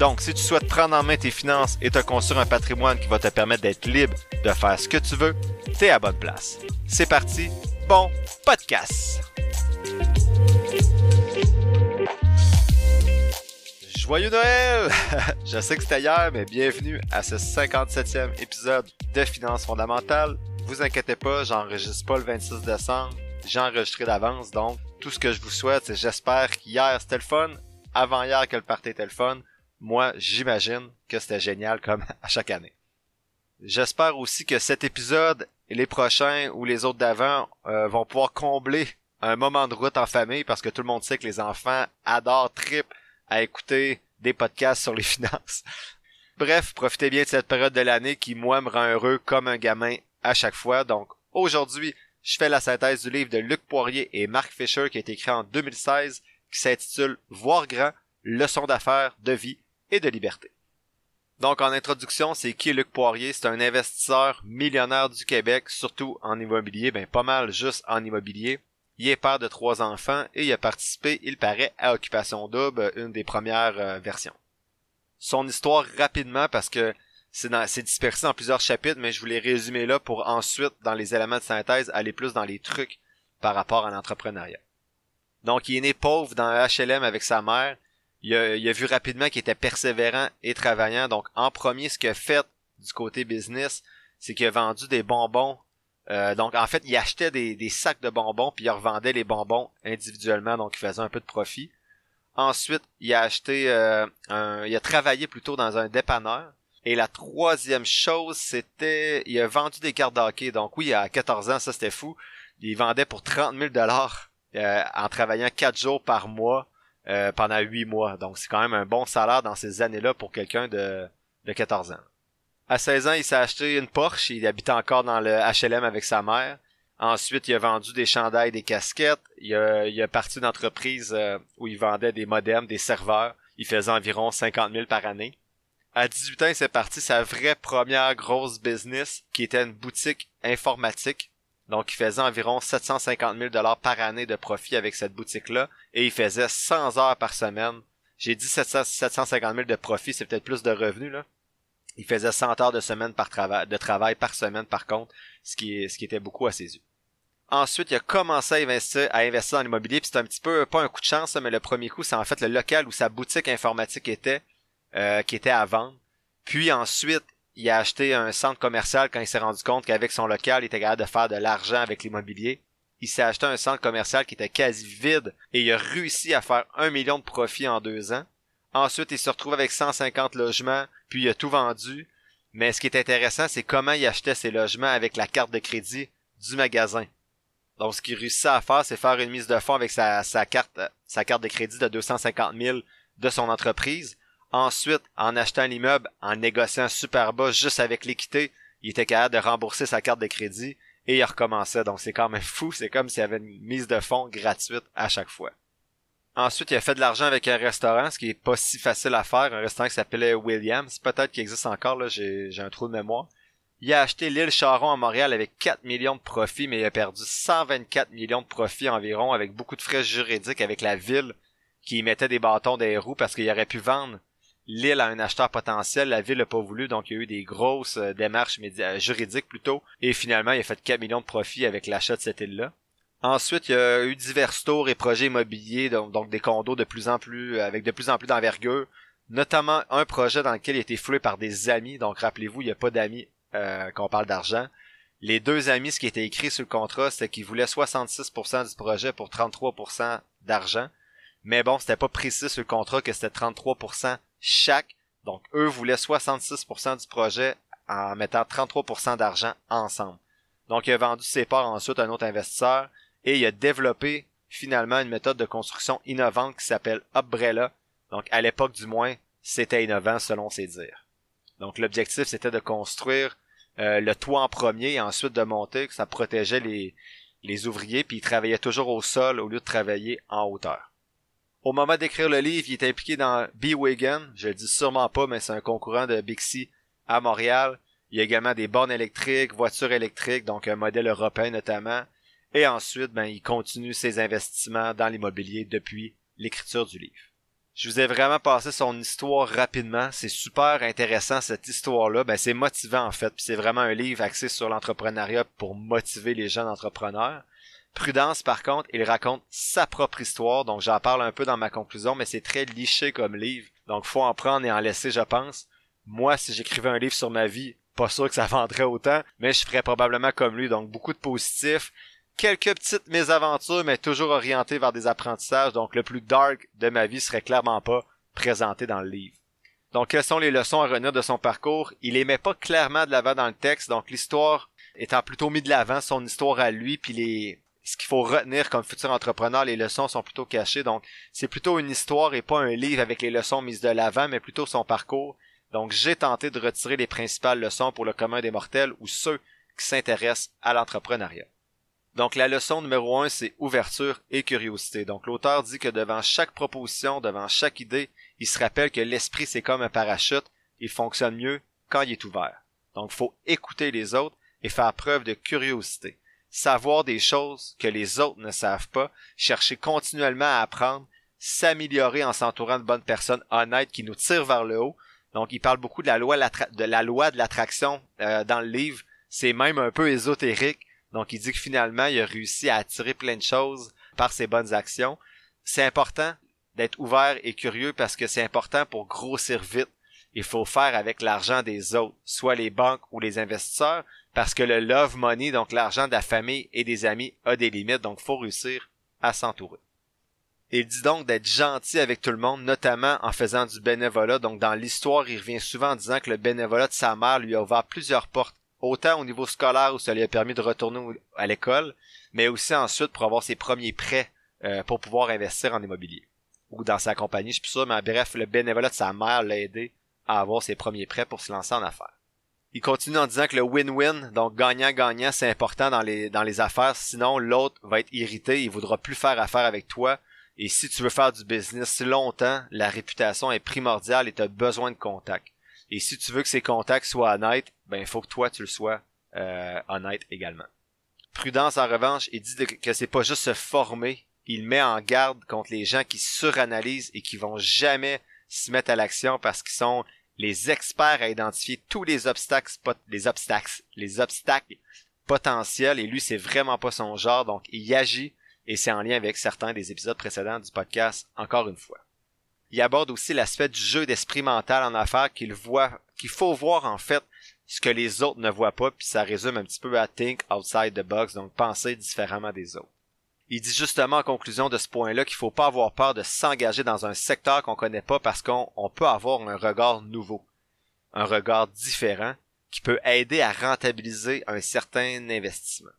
Donc, si tu souhaites prendre en main tes finances et te construire un patrimoine qui va te permettre d'être libre de faire ce que tu veux, t'es à bonne place. C'est parti, bon podcast! Joyeux Noël! Je sais que c'était hier, mais bienvenue à ce 57e épisode de Finances fondamentales. Vous inquiétez pas, j'enregistre pas le 26 décembre. J'ai enregistré d'avance, donc tout ce que je vous souhaite, c'est j'espère qu'hier c'était le fun, avant-hier que le party était le fun, moi, j'imagine que c'était génial comme à chaque année. J'espère aussi que cet épisode et les prochains ou les autres d'avant euh, vont pouvoir combler un moment de route en famille parce que tout le monde sait que les enfants adorent trip à écouter des podcasts sur les finances. Bref, profitez bien de cette période de l'année qui, moi, me rend heureux comme un gamin à chaque fois. Donc, aujourd'hui, je fais la synthèse du livre de Luc Poirier et Mark Fisher qui a été écrit en 2016 qui s'intitule Voir grand, leçon d'affaires, de vie et de liberté. Donc en introduction, c'est qui Luc Poirier? C'est un investisseur millionnaire du Québec, surtout en immobilier, ben pas mal juste en immobilier. Il est père de trois enfants et il a participé, il paraît, à Occupation Double, une des premières euh, versions. Son histoire rapidement parce que c'est dispersé en plusieurs chapitres, mais je voulais résumer là pour ensuite, dans les éléments de synthèse, aller plus dans les trucs par rapport à l'entrepreneuriat. Donc il est né pauvre dans un HLM avec sa mère, il a, vu rapidement qu'il était persévérant et travaillant. Donc, en premier, ce qu'il a fait du côté business, c'est qu'il a vendu des bonbons. Euh, donc, en fait, il achetait des, sacs de bonbons, puis il revendait les bonbons individuellement, donc il faisait un peu de profit. Ensuite, il a acheté, euh, un, il a travaillé plutôt dans un dépanneur. Et la troisième chose, c'était, il a vendu des cartes d'hockey. Donc oui, à 14 ans, ça c'était fou. Il vendait pour 30 000 dollars euh, en travaillant quatre jours par mois euh, pendant huit mois. Donc c'est quand même un bon salaire dans ces années-là pour quelqu'un de, de 14 ans. À 16 ans, il s'est acheté une Porsche. Il habitait encore dans le HLM avec sa mère. Ensuite, il a vendu des chandails, des casquettes. Il a, il a parti une entreprise euh, où il vendait des modems, des serveurs. Il faisait environ 50 000 par année. À 18 ans, il s'est parti sa vraie première grosse business, qui était une boutique informatique. Donc, il faisait environ 750 000 dollars par année de profit avec cette boutique-là, et il faisait 100 heures par semaine. J'ai dit 750 000 de profit, c'est peut-être plus de revenus là. Il faisait 100 heures de semaine par travail, de travail par semaine par contre, ce qui, ce qui était beaucoup à ses yeux. Ensuite, il a commencé à investir, à investir dans l'immobilier, puis c'est un petit peu pas un coup de chance, mais le premier coup, c'est en fait le local où sa boutique informatique était, euh, qui était à vendre. Puis ensuite, il a acheté un centre commercial quand il s'est rendu compte qu'avec son local, il était capable de faire de l'argent avec l'immobilier. Il s'est acheté un centre commercial qui était quasi vide et il a réussi à faire un million de profits en deux ans. Ensuite, il se retrouve avec 150 logements, puis il a tout vendu. Mais ce qui est intéressant, c'est comment il achetait ses logements avec la carte de crédit du magasin. Donc, ce qu'il réussit à faire, c'est faire une mise de fonds avec sa, carte, sa carte de crédit de 250 000 de son entreprise. Ensuite, en achetant l'immeuble, en négociant super bas juste avec l'équité, il était capable de rembourser sa carte de crédit et il recommençait. Donc c'est quand même fou, c'est comme s'il y avait une mise de fonds gratuite à chaque fois. Ensuite, il a fait de l'argent avec un restaurant, ce qui est pas si facile à faire, un restaurant qui s'appelait Williams, peut-être qu'il existe encore, là, j'ai, un trou de mémoire. Il a acheté l'île Charon à Montréal avec 4 millions de profits, mais il a perdu 124 millions de profits environ avec beaucoup de frais juridiques avec la ville qui mettait des bâtons des roues parce qu'il aurait pu vendre l'île a un acheteur potentiel, la ville n'a pas voulu, donc il y a eu des grosses euh, démarches euh, juridiques plutôt, et finalement il a fait 4 millions de profits avec l'achat de cette île-là. Ensuite, il y a eu divers tours et projets immobiliers, donc, des condos de plus en plus, euh, avec de plus en plus d'envergure, notamment un projet dans lequel il a été floué par des amis, donc rappelez-vous, il n'y a pas d'amis euh, quand on parle d'argent. Les deux amis, ce qui était écrit sur le contrat, c'était qu'ils voulaient 66% du projet pour 33% d'argent. Mais bon, c'était pas précis sur le contrat que c'était 33% chaque. Donc, eux voulaient 66% du projet en mettant 33% d'argent ensemble. Donc, il a vendu ses parts ensuite à un autre investisseur et il a développé finalement une méthode de construction innovante qui s'appelle Umbrella. Donc, à l'époque du moins, c'était innovant selon ses dires. Donc l'objectif c'était de construire euh, le toit en premier et ensuite de monter, que ça protégeait les, les ouvriers, puis il travaillait toujours au sol au lieu de travailler en hauteur. Au moment d'écrire le livre, il est impliqué dans B-Wagon, je le dis sûrement pas, mais c'est un concurrent de Bixi à Montréal. Il y a également des bornes électriques, voitures électriques, donc un modèle européen notamment. Et ensuite, ben, il continue ses investissements dans l'immobilier depuis l'écriture du livre. Je vous ai vraiment passé son histoire rapidement. C'est super intéressant cette histoire-là. Ben, c'est motivant en fait. Puis c'est vraiment un livre axé sur l'entrepreneuriat pour motiver les jeunes entrepreneurs. Prudence, par contre, il raconte sa propre histoire, donc j'en parle un peu dans ma conclusion, mais c'est très liché comme livre, donc faut en prendre et en laisser, je pense. Moi, si j'écrivais un livre sur ma vie, pas sûr que ça vendrait autant, mais je ferais probablement comme lui, donc beaucoup de positifs, quelques petites mésaventures, mais toujours orientées vers des apprentissages, donc le plus dark de ma vie serait clairement pas présenté dans le livre. Donc, quelles sont les leçons à retenir de son parcours? Il les met pas clairement de l'avant dans le texte, donc l'histoire étant plutôt mis de l'avant, son histoire à lui, puis les, ce qu'il faut retenir comme futur entrepreneur, les leçons sont plutôt cachées. Donc, c'est plutôt une histoire et pas un livre avec les leçons mises de l'avant, mais plutôt son parcours. Donc, j'ai tenté de retirer les principales leçons pour le commun des mortels ou ceux qui s'intéressent à l'entrepreneuriat. Donc, la leçon numéro un, c'est ouverture et curiosité. Donc, l'auteur dit que devant chaque proposition, devant chaque idée, il se rappelle que l'esprit, c'est comme un parachute. Il fonctionne mieux quand il est ouvert. Donc, il faut écouter les autres et faire preuve de curiosité savoir des choses que les autres ne savent pas, chercher continuellement à apprendre, s'améliorer en s'entourant de bonnes personnes honnêtes qui nous tirent vers le haut. Donc, il parle beaucoup de la loi de l'attraction euh, dans le livre. C'est même un peu ésotérique. Donc, il dit que finalement, il a réussi à attirer plein de choses par ses bonnes actions. C'est important d'être ouvert et curieux parce que c'est important pour grossir vite. Il faut faire avec l'argent des autres, soit les banques ou les investisseurs, parce que le love money, donc l'argent de la famille et des amis, a des limites, donc faut réussir à s'entourer. Il dit donc d'être gentil avec tout le monde, notamment en faisant du bénévolat. Donc dans l'histoire, il revient souvent en disant que le bénévolat de sa mère lui a ouvert plusieurs portes, autant au niveau scolaire où ça lui a permis de retourner à l'école, mais aussi ensuite pour avoir ses premiers prêts euh, pour pouvoir investir en immobilier. Ou dans sa compagnie, je suis sûr, mais bref, le bénévolat de sa mère l'a aidé à avoir ses premiers prêts pour se lancer en affaires. Il continue en disant que le win-win, donc gagnant-gagnant, c'est important dans les, dans les affaires, sinon l'autre va être irrité, il voudra plus faire affaire avec toi. Et si tu veux faire du business longtemps, la réputation est primordiale et tu as besoin de contacts. Et si tu veux que ces contacts soient honnêtes, ben il faut que toi tu le sois euh, honnête également. Prudence en revanche, il dit que c'est pas juste se former, il met en garde contre les gens qui suranalysent et qui vont jamais se mettre à l'action parce qu'ils sont les experts à identifier tous les obstacles, les obstacles, les obstacles potentiels et lui c'est vraiment pas son genre donc il agit et c'est en lien avec certains des épisodes précédents du podcast encore une fois. Il aborde aussi l'aspect du jeu d'esprit mental en affaires qu'il voit, qu'il faut voir en fait ce que les autres ne voient pas puis ça résume un petit peu à think outside the box donc penser différemment des autres. Il dit justement en conclusion de ce point-là qu'il faut pas avoir peur de s'engager dans un secteur qu'on connaît pas parce qu'on peut avoir un regard nouveau, un regard différent qui peut aider à rentabiliser un certain investissement.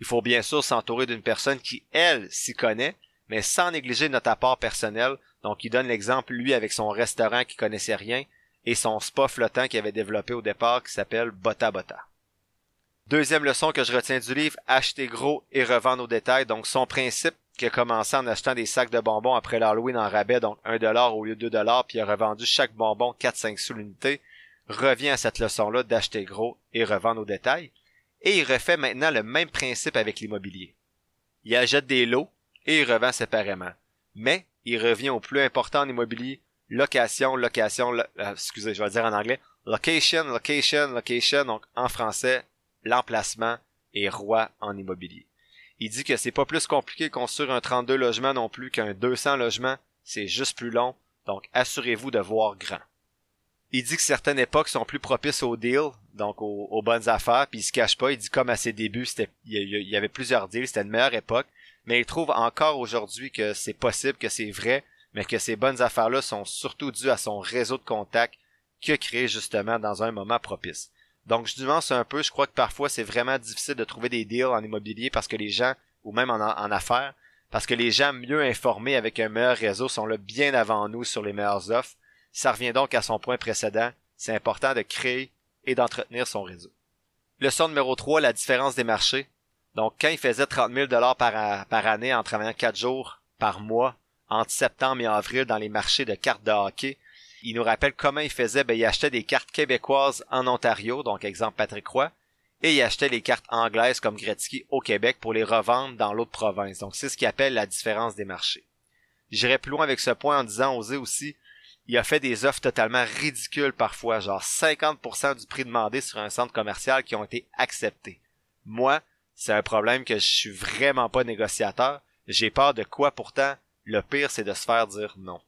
Il faut bien sûr s'entourer d'une personne qui, elle, s'y connaît, mais sans négliger notre apport personnel. Donc, il donne l'exemple, lui, avec son restaurant qui connaissait rien et son spa flottant qu'il avait développé au départ qui s'appelle Bota Bota. Deuxième leçon que je retiens du livre, acheter gros et revendre au détail. Donc son principe qui a commencé en achetant des sacs de bonbons après l'Halloween en rabais, donc 1 dollar au lieu de 2 dollars, puis il a revendu chaque bonbon 4-5 sous l'unité, revient à cette leçon-là d'acheter gros et revendre au détail. Et il refait maintenant le même principe avec l'immobilier. Il achète des lots et il revend séparément. Mais il revient au plus important en immobilier, location, location, euh, excusez, je vais dire en anglais, location, location, location, donc en français, l'emplacement est roi en immobilier. Il dit que c'est pas plus compliqué de construire un 32 logements non plus qu'un 200 logements, c'est juste plus long, donc assurez-vous de voir grand. Il dit que certaines époques sont plus propices au deal, donc aux, bonnes affaires, puis il se cache pas, il dit comme à ses débuts, il y avait plusieurs deals, c'était une meilleure époque, mais il trouve encore aujourd'hui que c'est possible, que c'est vrai, mais que ces bonnes affaires-là sont surtout dues à son réseau de contacts qu'il a créé justement dans un moment propice. Donc je nuance un peu, je crois que parfois c'est vraiment difficile de trouver des deals en immobilier parce que les gens, ou même en, affaires, parce que les gens mieux informés avec un meilleur réseau sont là bien avant nous sur les meilleures offres. Ça revient donc à son point précédent, c'est important de créer et d'entretenir son réseau. Leçon numéro 3, la différence des marchés. Donc, quand il faisait 30 000 dollars par, par année en travaillant 4 jours par mois entre septembre et avril dans les marchés de cartes de hockey, il nous rappelle comment il faisait, ben, il achetait des cartes québécoises en Ontario, donc exemple Patrick Roy, et il achetait les cartes anglaises comme Gretzky au Québec pour les revendre dans l'autre province. Donc c'est ce qu'il appelle la différence des marchés. J'irai plus loin avec ce point en disant oser aussi, il a fait des offres totalement ridicules parfois, genre 50% du prix demandé sur un centre commercial qui ont été acceptés. Moi, c'est un problème que je suis vraiment pas négociateur. J'ai peur de quoi pourtant? Le pire, c'est de se faire dire non.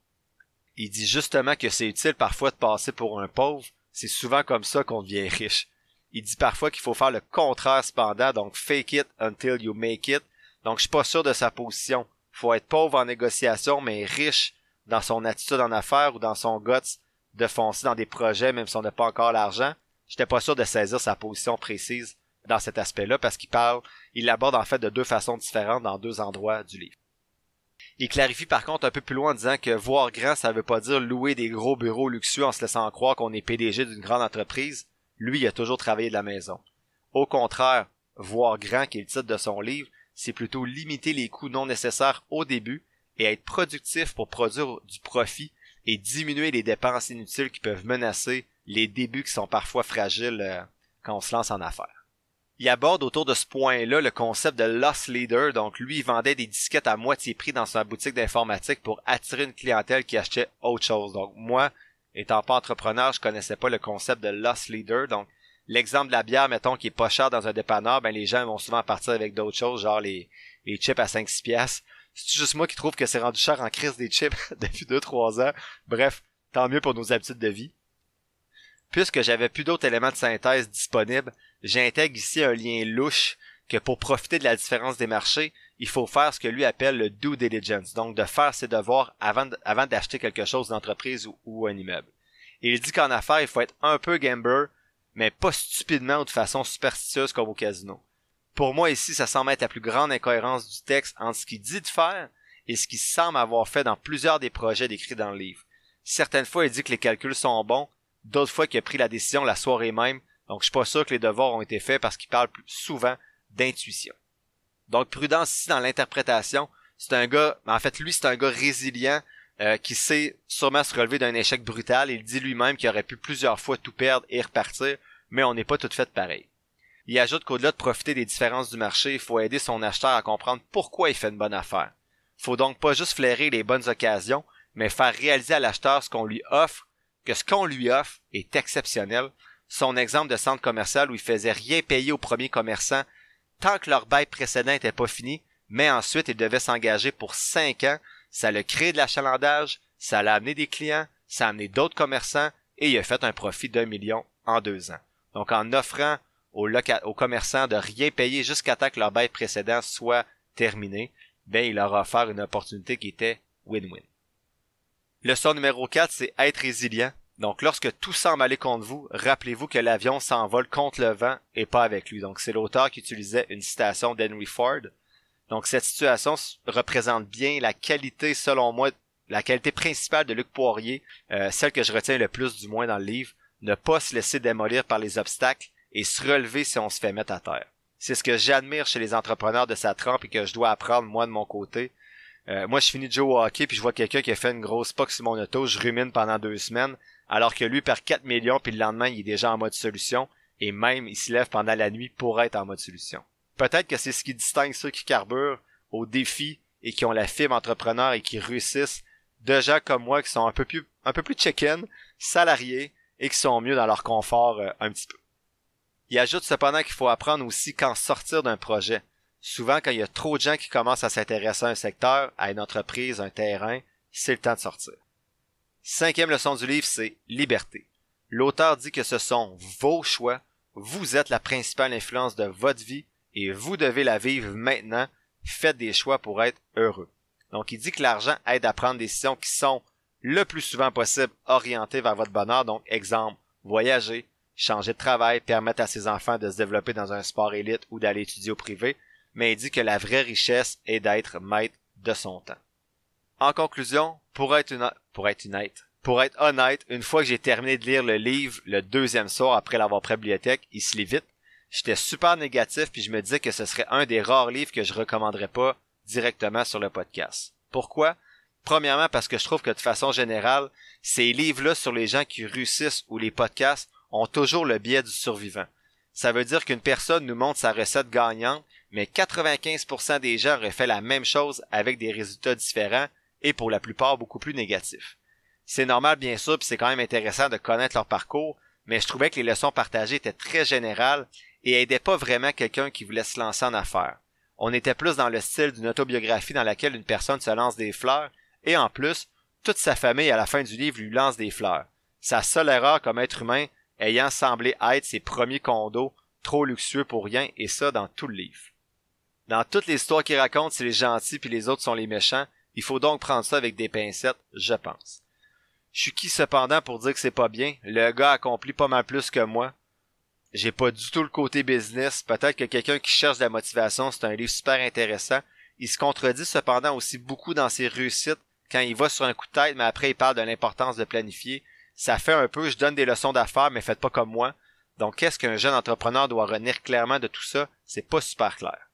Il dit justement que c'est utile parfois de passer pour un pauvre. C'est souvent comme ça qu'on devient riche. Il dit parfois qu'il faut faire le contraire cependant, donc fake it until you make it. Donc je suis pas sûr de sa position. Faut être pauvre en négociation, mais riche dans son attitude en affaires ou dans son guts de foncer dans des projets même si on n'a pas encore l'argent. J'étais pas sûr de saisir sa position précise dans cet aspect-là parce qu'il parle, il l'aborde en fait de deux façons différentes dans deux endroits du livre. Il clarifie par contre un peu plus loin en disant que voir grand, ça veut pas dire louer des gros bureaux luxueux en se laissant croire qu'on est PDG d'une grande entreprise. Lui, il a toujours travaillé de la maison. Au contraire, voir grand, qui est le titre de son livre, c'est plutôt limiter les coûts non nécessaires au début et être productif pour produire du profit et diminuer les dépenses inutiles qui peuvent menacer les débuts qui sont parfois fragiles euh, quand on se lance en affaires il aborde autour de ce point-là le concept de loss leader. Donc, lui, il vendait des disquettes à moitié prix dans sa boutique d'informatique pour attirer une clientèle qui achetait autre chose. Donc, moi, étant pas entrepreneur, je connaissais pas le concept de loss leader. Donc, l'exemple de la bière, mettons, qui est pas cher dans un dépanneur, ben, les gens vont souvent partir avec d'autres choses, genre les, les chips à 5-6 piastres. C'est juste moi qui trouve que c'est rendu cher en crise des chips depuis 2-3 ans. Bref, tant mieux pour nos habitudes de vie. Puisque j'avais plus d'autres éléments de synthèse disponibles, j'intègre ici un lien louche que pour profiter de la différence des marchés, il faut faire ce que lui appelle le due diligence, donc de faire ses devoirs avant, d'acheter quelque chose d'entreprise ou, un immeuble. il dit qu'en affaires, il faut être un peu gambler, mais pas stupidement ou de façon superstitieuse comme au casino. Pour moi ici, ça semble être la plus grande incohérence du texte entre ce qu'il dit de faire et ce qu'il semble avoir fait dans plusieurs des projets décrits dans le livre. Certaines fois, il dit que les calculs sont bons, d'autres fois qu'il a pris la décision la soirée même, donc je suis pas sûr que les devoirs ont été faits parce qu'il parle souvent d'intuition. Donc prudence ici dans l'interprétation, c'est un gars, en fait lui c'est un gars résilient euh, qui sait sûrement se relever d'un échec brutal. Il dit lui-même qu'il aurait pu plusieurs fois tout perdre et repartir, mais on n'est pas tout fait pareil. Il ajoute qu'au-delà de profiter des différences du marché, il faut aider son acheteur à comprendre pourquoi il fait une bonne affaire. Faut donc pas juste flairer les bonnes occasions, mais faire réaliser à l'acheteur ce qu'on lui offre, que ce qu'on lui offre est exceptionnel, son exemple de centre commercial où il faisait rien payer aux premiers commerçants tant que leur bail précédent n'était pas fini, mais ensuite il devait s'engager pour cinq ans, ça l'a créé de l'achalandage, ça l'a amené des clients, ça a amené d'autres commerçants et il a fait un profit d'un million en deux ans. Donc en offrant aux, aux commerçants de rien payer jusqu'à temps que leur bail précédent soit terminé, ben il leur a offert une opportunité qui était win-win. Leçon numéro 4, c'est être résilient. Donc, lorsque tout semble aller contre vous, rappelez-vous que l'avion s'envole contre le vent et pas avec lui. Donc, c'est l'auteur qui utilisait une citation d'Henry Ford. Donc, cette situation représente bien la qualité, selon moi, la qualité principale de Luc Poirier, euh, celle que je retiens le plus du moins dans le livre, ne pas se laisser démolir par les obstacles et se relever si on se fait mettre à terre. C'est ce que j'admire chez les entrepreneurs de sa trempe et que je dois apprendre moi de mon côté. Euh, moi, je finis de jouer au hockey puis je vois quelqu'un qui a fait une grosse poque sur mon auto, je rumine pendant deux semaines alors que lui perd 4 millions puis le lendemain il est déjà en mode solution et même il se lève pendant la nuit pour être en mode solution. Peut-être que c'est ce qui distingue ceux qui carburent au défi et qui ont la fibre entrepreneur et qui réussissent de gens comme moi qui sont un peu plus un peu plus chicken, salariés et qui sont mieux dans leur confort euh, un petit peu. Il ajoute cependant qu'il faut apprendre aussi quand sortir d'un projet. Souvent quand il y a trop de gens qui commencent à s'intéresser à un secteur, à une entreprise, un terrain, c'est le temps de sortir. Cinquième leçon du livre, c'est liberté. L'auteur dit que ce sont vos choix, vous êtes la principale influence de votre vie et vous devez la vivre maintenant. Faites des choix pour être heureux. Donc il dit que l'argent aide à prendre des décisions qui sont le plus souvent possible orientées vers votre bonheur. Donc exemple, voyager, changer de travail, permettre à ses enfants de se développer dans un sport élite ou d'aller étudier au privé. Mais il dit que la vraie richesse est d'être maître de son temps. En conclusion, pour être, une, pour être honnête, une fois que j'ai terminé de lire le livre le deuxième soir après l'avoir pris à la bibliothèque, il se lit vite, j'étais super négatif puis je me disais que ce serait un des rares livres que je recommanderais pas directement sur le podcast. Pourquoi? Premièrement parce que je trouve que de façon générale, ces livres-là sur les gens qui réussissent ou les podcasts ont toujours le biais du survivant. Ça veut dire qu'une personne nous montre sa recette gagnante, mais 95% des gens auraient fait la même chose avec des résultats différents et pour la plupart beaucoup plus négatifs. C'est normal bien sûr, puis c'est quand même intéressant de connaître leur parcours, mais je trouvais que les leçons partagées étaient très générales et aidaient pas vraiment quelqu'un qui voulait se lancer en affaires. On était plus dans le style d'une autobiographie dans laquelle une personne se lance des fleurs, et en plus, toute sa famille à la fin du livre lui lance des fleurs. Sa seule erreur comme être humain ayant semblé être ses premiers condos, trop luxueux pour rien, et ça dans tout le livre. Dans toutes les histoires qu'il raconte, c'est les gentils puis les autres sont les méchants, il faut donc prendre ça avec des pincettes, je pense. Je suis qui cependant pour dire que c'est pas bien, le gars accomplit pas mal plus que moi, j'ai pas du tout le côté business. Peut-être que quelqu'un qui cherche de la motivation, c'est un livre super intéressant. Il se contredit cependant aussi beaucoup dans ses réussites quand il va sur un coup de tête, mais après il parle de l'importance de planifier. Ça fait un peu, je donne des leçons d'affaires, mais faites pas comme moi. Donc qu'est-ce qu'un jeune entrepreneur doit retenir clairement de tout ça? C'est pas super clair.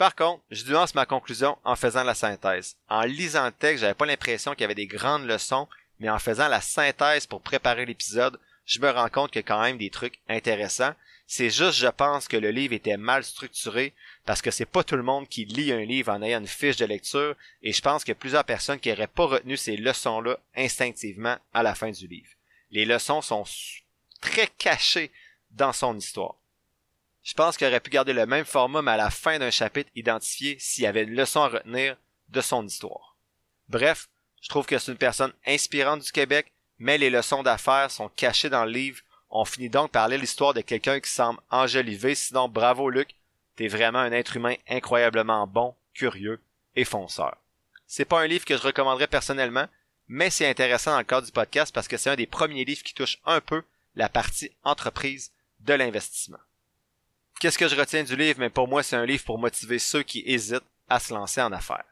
Par contre, je nuance ma conclusion en faisant la synthèse. En lisant le texte, j'avais pas l'impression qu'il y avait des grandes leçons, mais en faisant la synthèse pour préparer l'épisode, je me rends compte qu'il y a quand même des trucs intéressants. C'est juste, je pense que le livre était mal structuré parce que c'est pas tout le monde qui lit un livre en ayant une fiche de lecture et je pense qu'il y a plusieurs personnes qui n'auraient pas retenu ces leçons-là instinctivement à la fin du livre. Les leçons sont très cachées dans son histoire. Je pense qu'il aurait pu garder le même format mais à la fin d'un chapitre identifié s'il y avait une leçon à retenir de son histoire. Bref, je trouve que c'est une personne inspirante du Québec mais les leçons d'affaires sont cachées dans le livre. On finit donc par lire l'histoire de quelqu'un qui semble enjolivé, sinon bravo Luc, t'es vraiment un être humain incroyablement bon, curieux et fonceur. C'est pas un livre que je recommanderais personnellement, mais c'est intéressant dans le cadre du podcast parce que c'est un des premiers livres qui touche un peu la partie entreprise de l'investissement. Qu'est-ce que je retiens du livre? Mais pour moi, c'est un livre pour motiver ceux qui hésitent à se lancer en affaires.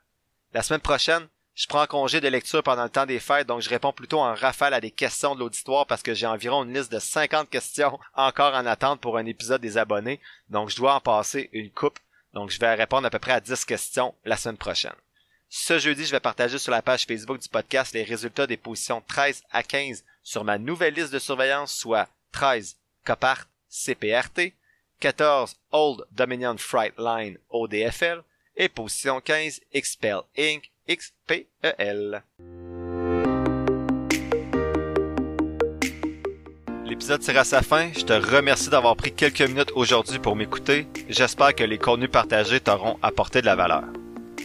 La semaine prochaine, je prends congé de lecture pendant le temps des fêtes, donc je réponds plutôt en rafale à des questions de l'auditoire parce que j'ai environ une liste de 50 questions encore en attente pour un épisode des abonnés. Donc je dois en passer une coupe. Donc je vais répondre à peu près à 10 questions la semaine prochaine. Ce jeudi, je vais partager sur la page Facebook du podcast les résultats des positions 13 à 15 sur ma nouvelle liste de surveillance, soit 13 Copart CPRT, 14 Old Dominion Freight Line ODFL et position 15 Expel Inc. XPEL. L'épisode tire à sa fin. Je te remercie d'avoir pris quelques minutes aujourd'hui pour m'écouter. J'espère que les contenus partagés t'auront apporté de la valeur.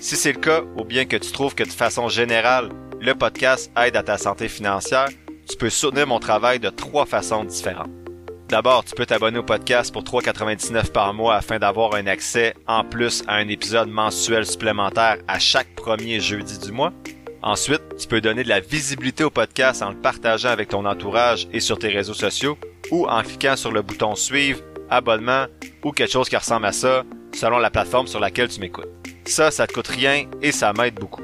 Si c'est le cas, ou bien que tu trouves que de façon générale, le podcast aide à ta santé financière, tu peux soutenir mon travail de trois façons différentes. D'abord, tu peux t'abonner au podcast pour 3,99 par mois afin d'avoir un accès en plus à un épisode mensuel supplémentaire à chaque premier jeudi du mois. Ensuite, tu peux donner de la visibilité au podcast en le partageant avec ton entourage et sur tes réseaux sociaux ou en cliquant sur le bouton suivre, abonnement ou quelque chose qui ressemble à ça selon la plateforme sur laquelle tu m'écoutes. Ça, ça te coûte rien et ça m'aide beaucoup.